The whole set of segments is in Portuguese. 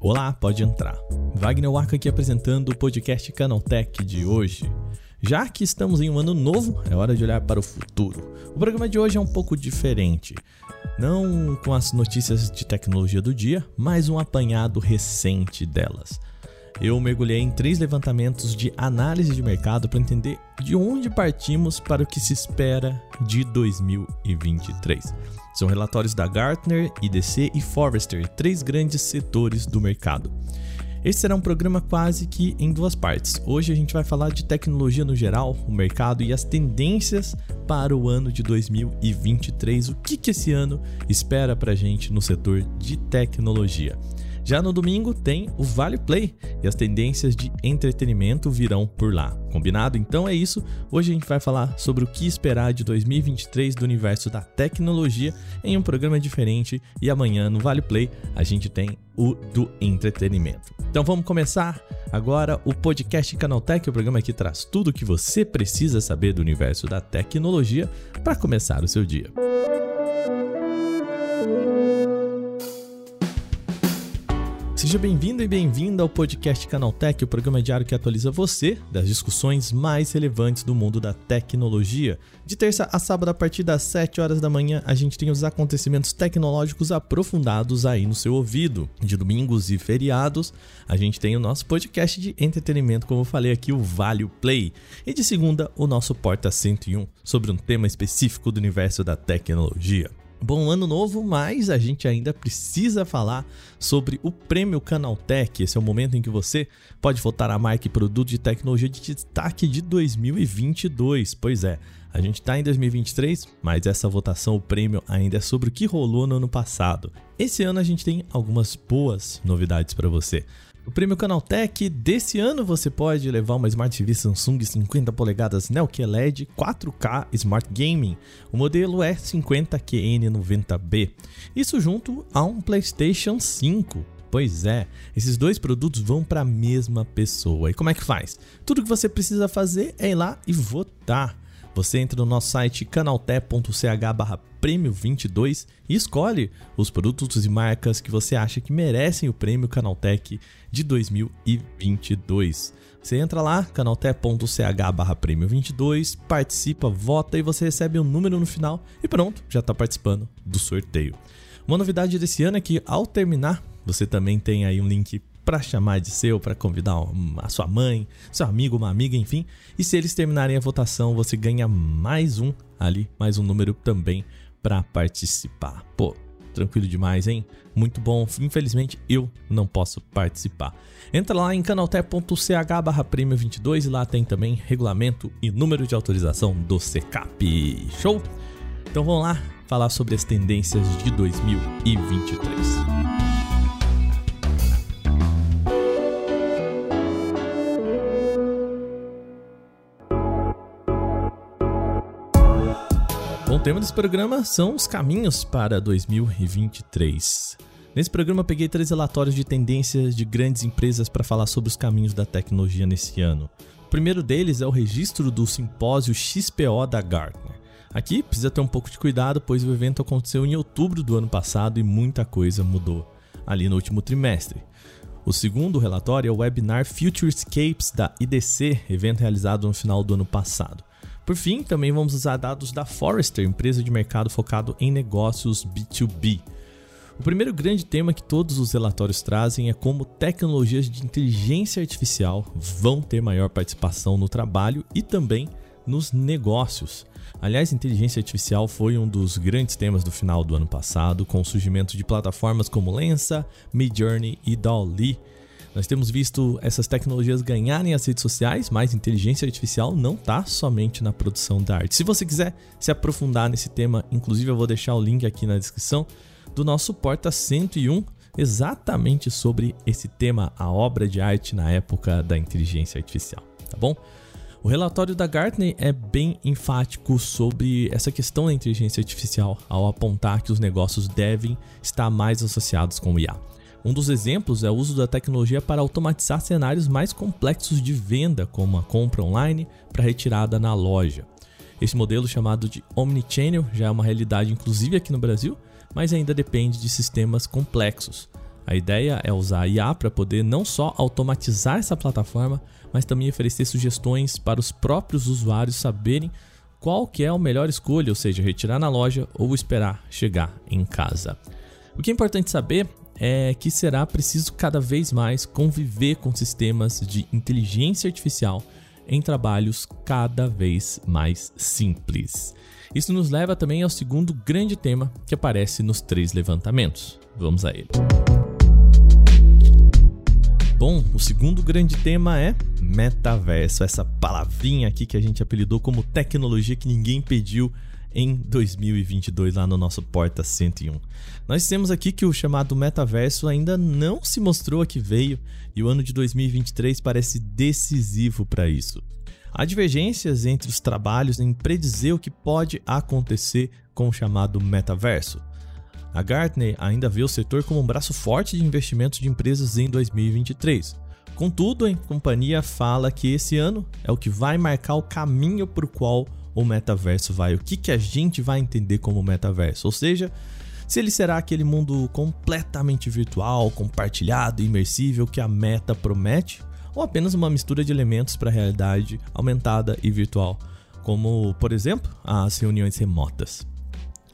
Olá, pode entrar. Wagner Waka aqui apresentando o podcast Canaltech de hoje. Já que estamos em um ano novo, é hora de olhar para o futuro. O programa de hoje é um pouco diferente. Não com as notícias de tecnologia do dia, mas um apanhado recente delas. Eu mergulhei em três levantamentos de análise de mercado para entender de onde partimos para o que se espera de 2023. São relatórios da Gartner, IDC e Forrester, três grandes setores do mercado. Esse será um programa quase que em duas partes. Hoje a gente vai falar de tecnologia no geral, o mercado e as tendências para o ano de 2023. O que, que esse ano espera para a gente no setor de tecnologia. Já no domingo tem o Vale Play e as tendências de entretenimento virão por lá. Combinado? Então é isso. Hoje a gente vai falar sobre o que esperar de 2023 do universo da tecnologia em um programa diferente e amanhã no Vale Play a gente tem o do entretenimento. Então vamos começar agora o podcast Canaltech, o programa que traz tudo o que você precisa saber do universo da tecnologia para começar o seu dia. Seja bem-vindo e bem-vinda ao podcast Canaltech, o programa diário que atualiza você das discussões mais relevantes do mundo da tecnologia. De terça a sábado, a partir das 7 horas da manhã, a gente tem os acontecimentos tecnológicos aprofundados aí no seu ouvido. De domingos e feriados, a gente tem o nosso podcast de entretenimento, como eu falei aqui, o Vale Play. E de segunda, o nosso Porta 101, sobre um tema específico do universo da tecnologia. Bom ano novo, mas a gente ainda precisa falar sobre o Prêmio Canaltech. Esse é o momento em que você pode votar a marca e produto de tecnologia de destaque de 2022. Pois é, a gente está em 2023, mas essa votação, o prêmio, ainda é sobre o que rolou no ano passado. Esse ano a gente tem algumas boas novidades para você. O prêmio Canaltech desse ano você pode levar uma Smart TV Samsung 50 polegadas Neo QLED 4K Smart Gaming. O modelo é 50QN90B. Isso junto a um PlayStation 5. Pois é, esses dois produtos vão para a mesma pessoa. E como é que faz? Tudo que você precisa fazer é ir lá e votar. Você entra no nosso site canaltech.ch prêmio 22 e escolhe os produtos e marcas que você acha que merecem o prêmio Canaltech de 2022. Você entra lá, canaltech.ch prêmio 22, participa, vota e você recebe um número no final e pronto, já está participando do sorteio. Uma novidade desse ano é que ao terminar, você também tem aí um link para chamar de seu, para convidar a sua mãe, seu amigo, uma amiga, enfim. E se eles terminarem a votação, você ganha mais um ali, mais um número também para participar. Pô, tranquilo demais, hein? Muito bom. Infelizmente eu não posso participar. Entra lá em canaltech.ch barra prêmio 22 e lá tem também regulamento e número de autorização do CECAP. Show? Então vamos lá falar sobre as tendências de 2023. Tema desse programa são os caminhos para 2023. Nesse programa peguei três relatórios de tendências de grandes empresas para falar sobre os caminhos da tecnologia nesse ano. O primeiro deles é o registro do simpósio XPO da Gartner. Aqui precisa ter um pouco de cuidado, pois o evento aconteceu em outubro do ano passado e muita coisa mudou ali no último trimestre. O segundo relatório é o webinar Futurescapes da IDC, evento realizado no final do ano passado. Por fim, também vamos usar dados da Forrester, empresa de mercado focado em negócios B2B. O primeiro grande tema que todos os relatórios trazem é como tecnologias de inteligência artificial vão ter maior participação no trabalho e também nos negócios. Aliás, inteligência artificial foi um dos grandes temas do final do ano passado, com o surgimento de plataformas como Lensa, Midjourney e DALL-E, nós temos visto essas tecnologias ganharem as redes sociais, mas inteligência artificial não está somente na produção da arte. Se você quiser se aprofundar nesse tema, inclusive eu vou deixar o link aqui na descrição do nosso Porta 101, exatamente sobre esse tema, a obra de arte na época da inteligência artificial, tá bom? O relatório da Gartner é bem enfático sobre essa questão da inteligência artificial ao apontar que os negócios devem estar mais associados com o IA. Um dos exemplos é o uso da tecnologia para automatizar cenários mais complexos de venda, como a compra online para retirada na loja. Esse modelo chamado de Omnichannel já é uma realidade inclusive aqui no Brasil, mas ainda depende de sistemas complexos. A ideia é usar a IA para poder não só automatizar essa plataforma, mas também oferecer sugestões para os próprios usuários saberem qual que é a melhor escolha, ou seja, retirar na loja ou esperar chegar em casa. O que é importante saber é que será preciso cada vez mais conviver com sistemas de inteligência artificial em trabalhos cada vez mais simples. Isso nos leva também ao segundo grande tema que aparece nos três levantamentos. Vamos a ele. Bom, o segundo grande tema é metaverso, essa palavrinha aqui que a gente apelidou como tecnologia que ninguém pediu em 2022 lá no nosso Porta 101. Nós temos aqui que o chamado metaverso ainda não se mostrou a que veio e o ano de 2023 parece decisivo para isso. Há divergências entre os trabalhos em predizer o que pode acontecer com o chamado metaverso. A Gartner ainda vê o setor como um braço forte de investimentos de empresas em 2023. Contudo, a companhia fala que esse ano é o que vai marcar o caminho o qual o metaverso vai, o que, que a gente vai entender como metaverso, ou seja, se ele será aquele mundo completamente virtual, compartilhado imersível que a meta promete, ou apenas uma mistura de elementos para a realidade aumentada e virtual, como, por exemplo, as reuniões remotas.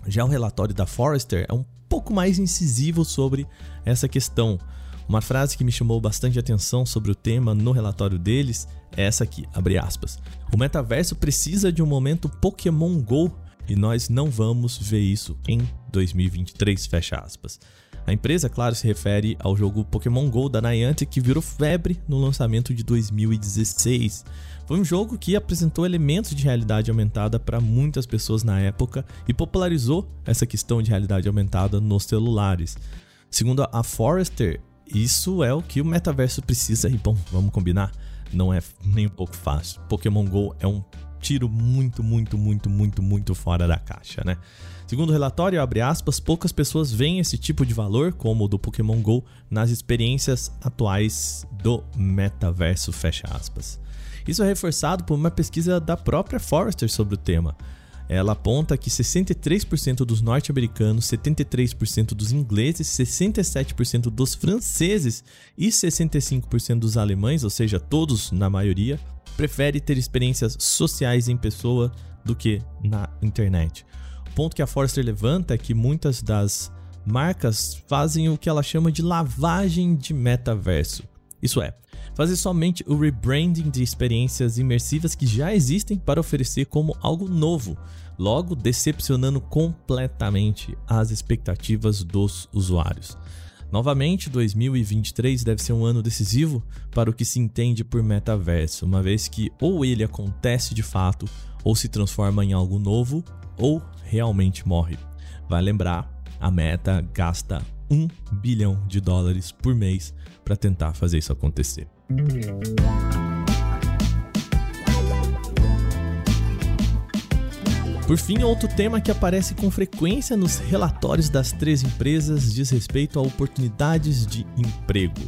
Já o relatório da Forrester é um pouco mais incisivo sobre essa questão. Uma frase que me chamou bastante atenção sobre o tema no relatório deles é essa aqui, abre aspas. O metaverso precisa de um momento Pokémon Go e nós não vamos ver isso em 2023, fecha aspas. A empresa, claro, se refere ao jogo Pokémon GO da Niantic que virou febre no lançamento de 2016. Foi um jogo que apresentou elementos de realidade aumentada para muitas pessoas na época e popularizou essa questão de realidade aumentada nos celulares. Segundo a Forrester, isso é o que o metaverso precisa e bom, vamos combinar, não é nem um pouco fácil. Pokémon Go é um tiro muito, muito, muito, muito, muito fora da caixa, né? Segundo o relatório, abre aspas, poucas pessoas veem esse tipo de valor, como o do Pokémon GO, nas experiências atuais do metaverso, fecha aspas. Isso é reforçado por uma pesquisa da própria Forrester sobre o tema. Ela aponta que 63% dos norte-americanos, 73% dos ingleses, 67% dos franceses e 65% dos alemães, ou seja, todos na maioria, prefere ter experiências sociais em pessoa do que na internet ponto que a Forrester levanta é que muitas das marcas fazem o que ela chama de lavagem de metaverso. Isso é, fazer somente o rebranding de experiências imersivas que já existem para oferecer como algo novo, logo decepcionando completamente as expectativas dos usuários. Novamente, 2023 deve ser um ano decisivo para o que se entende por metaverso, uma vez que ou ele acontece de fato ou se transforma em algo novo, ou realmente morre. Vai lembrar, a meta gasta 1 bilhão de dólares por mês para tentar fazer isso acontecer. Por fim, outro tema que aparece com frequência nos relatórios das três empresas diz respeito a oportunidades de emprego.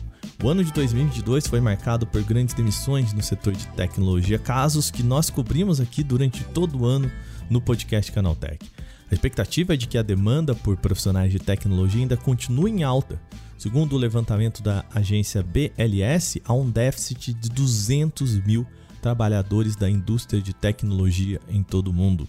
O ano de 2022 foi marcado por grandes demissões no setor de tecnologia, casos que nós cobrimos aqui durante todo o ano no podcast Canaltech. A expectativa é de que a demanda por profissionais de tecnologia ainda continue em alta. Segundo o levantamento da agência BLS, há um déficit de 200 mil trabalhadores da indústria de tecnologia em todo o mundo.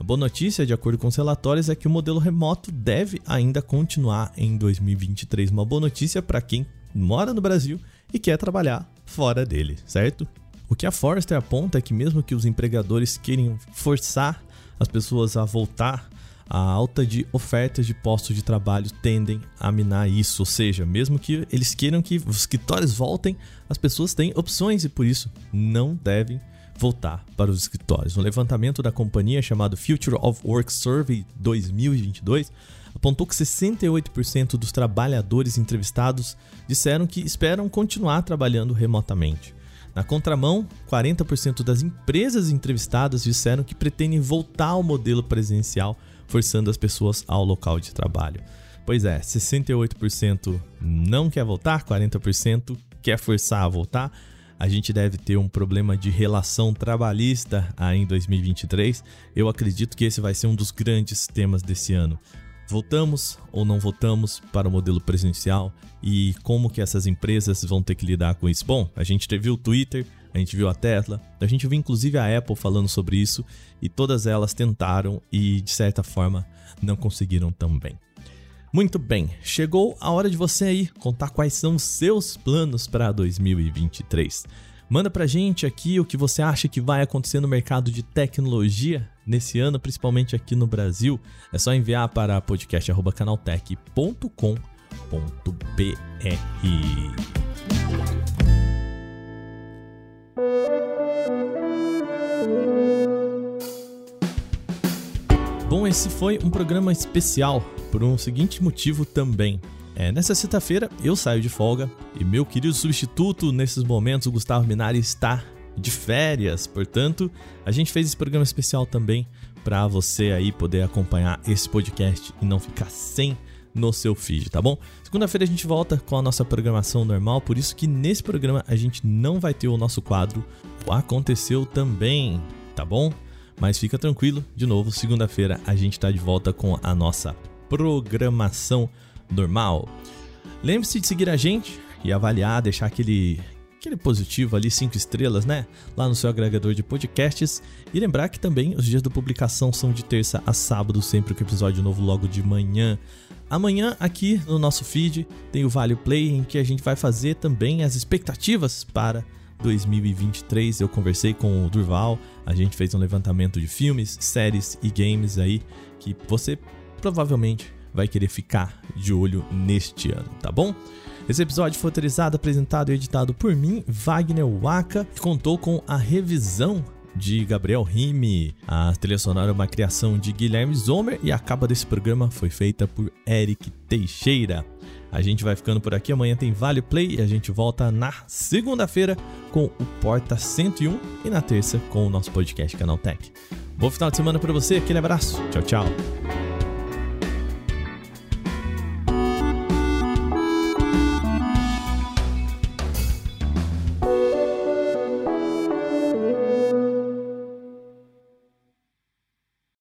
A boa notícia, de acordo com os relatórios, é que o modelo remoto deve ainda continuar em 2023. Uma boa notícia para quem mora no Brasil e quer trabalhar fora dele, certo? O que a Forrester aponta é que, mesmo que os empregadores queiram forçar as pessoas a voltar a alta de ofertas de postos de trabalho tendem a minar isso, ou seja, mesmo que eles queiram que os escritórios voltem, as pessoas têm opções e por isso não devem voltar para os escritórios. Um levantamento da companhia chamado Future of Work Survey 2022 apontou que 68% dos trabalhadores entrevistados disseram que esperam continuar trabalhando remotamente. Na contramão, 40% das empresas entrevistadas disseram que pretendem voltar ao modelo presencial, forçando as pessoas ao local de trabalho. Pois é, 68% não quer voltar, 40% quer forçar a voltar. a gente deve ter um problema de relação trabalhista aí em 2023. Eu acredito que esse vai ser um dos grandes temas desse ano. Voltamos ou não voltamos para o modelo presencial e como que essas empresas vão ter que lidar com isso? Bom, a gente viu o Twitter, a gente viu a Tesla, a gente viu inclusive a Apple falando sobre isso e todas elas tentaram e de certa forma não conseguiram também. Muito bem, chegou a hora de você aí contar quais são os seus planos para 2023. Manda pra gente aqui o que você acha que vai acontecer no mercado de tecnologia nesse ano, principalmente aqui no Brasil. É só enviar para podcast@canaltech.com.br. Bom, esse foi um programa especial por um seguinte motivo também. É, nessa sexta-feira eu saio de folga e meu querido substituto nesses momentos, o Gustavo Minari, está de férias. Portanto, a gente fez esse programa especial também para você aí poder acompanhar esse podcast e não ficar sem no seu feed, tá bom? Segunda-feira a gente volta com a nossa programação normal, por isso que nesse programa a gente não vai ter o nosso quadro o Aconteceu também, tá bom? Mas fica tranquilo, de novo, segunda-feira a gente tá de volta com a nossa programação normal. Lembre-se de seguir a gente e avaliar, deixar aquele aquele positivo ali, cinco estrelas, né? Lá no seu agregador de podcasts. E lembrar que também os dias da publicação são de terça a sábado, sempre com episódio novo logo de manhã. Amanhã, aqui no nosso feed, tem o Vale Play, em que a gente vai fazer também as expectativas para 2023. Eu conversei com o Durval, a gente fez um levantamento de filmes, séries e games aí que você provavelmente vai querer ficar de olho neste ano, tá bom? Esse episódio foi autorizado, apresentado e editado por mim, Wagner Waka, que contou com a revisão de Gabriel Rime. A trilha sonora é uma criação de Guilherme Zomer e a capa desse programa foi feita por Eric Teixeira. A gente vai ficando por aqui, amanhã tem Vale Play e a gente volta na segunda-feira com o Porta 101 e na terça com o nosso podcast Canal Tech. Bom final de semana para você, aquele abraço, tchau, tchau.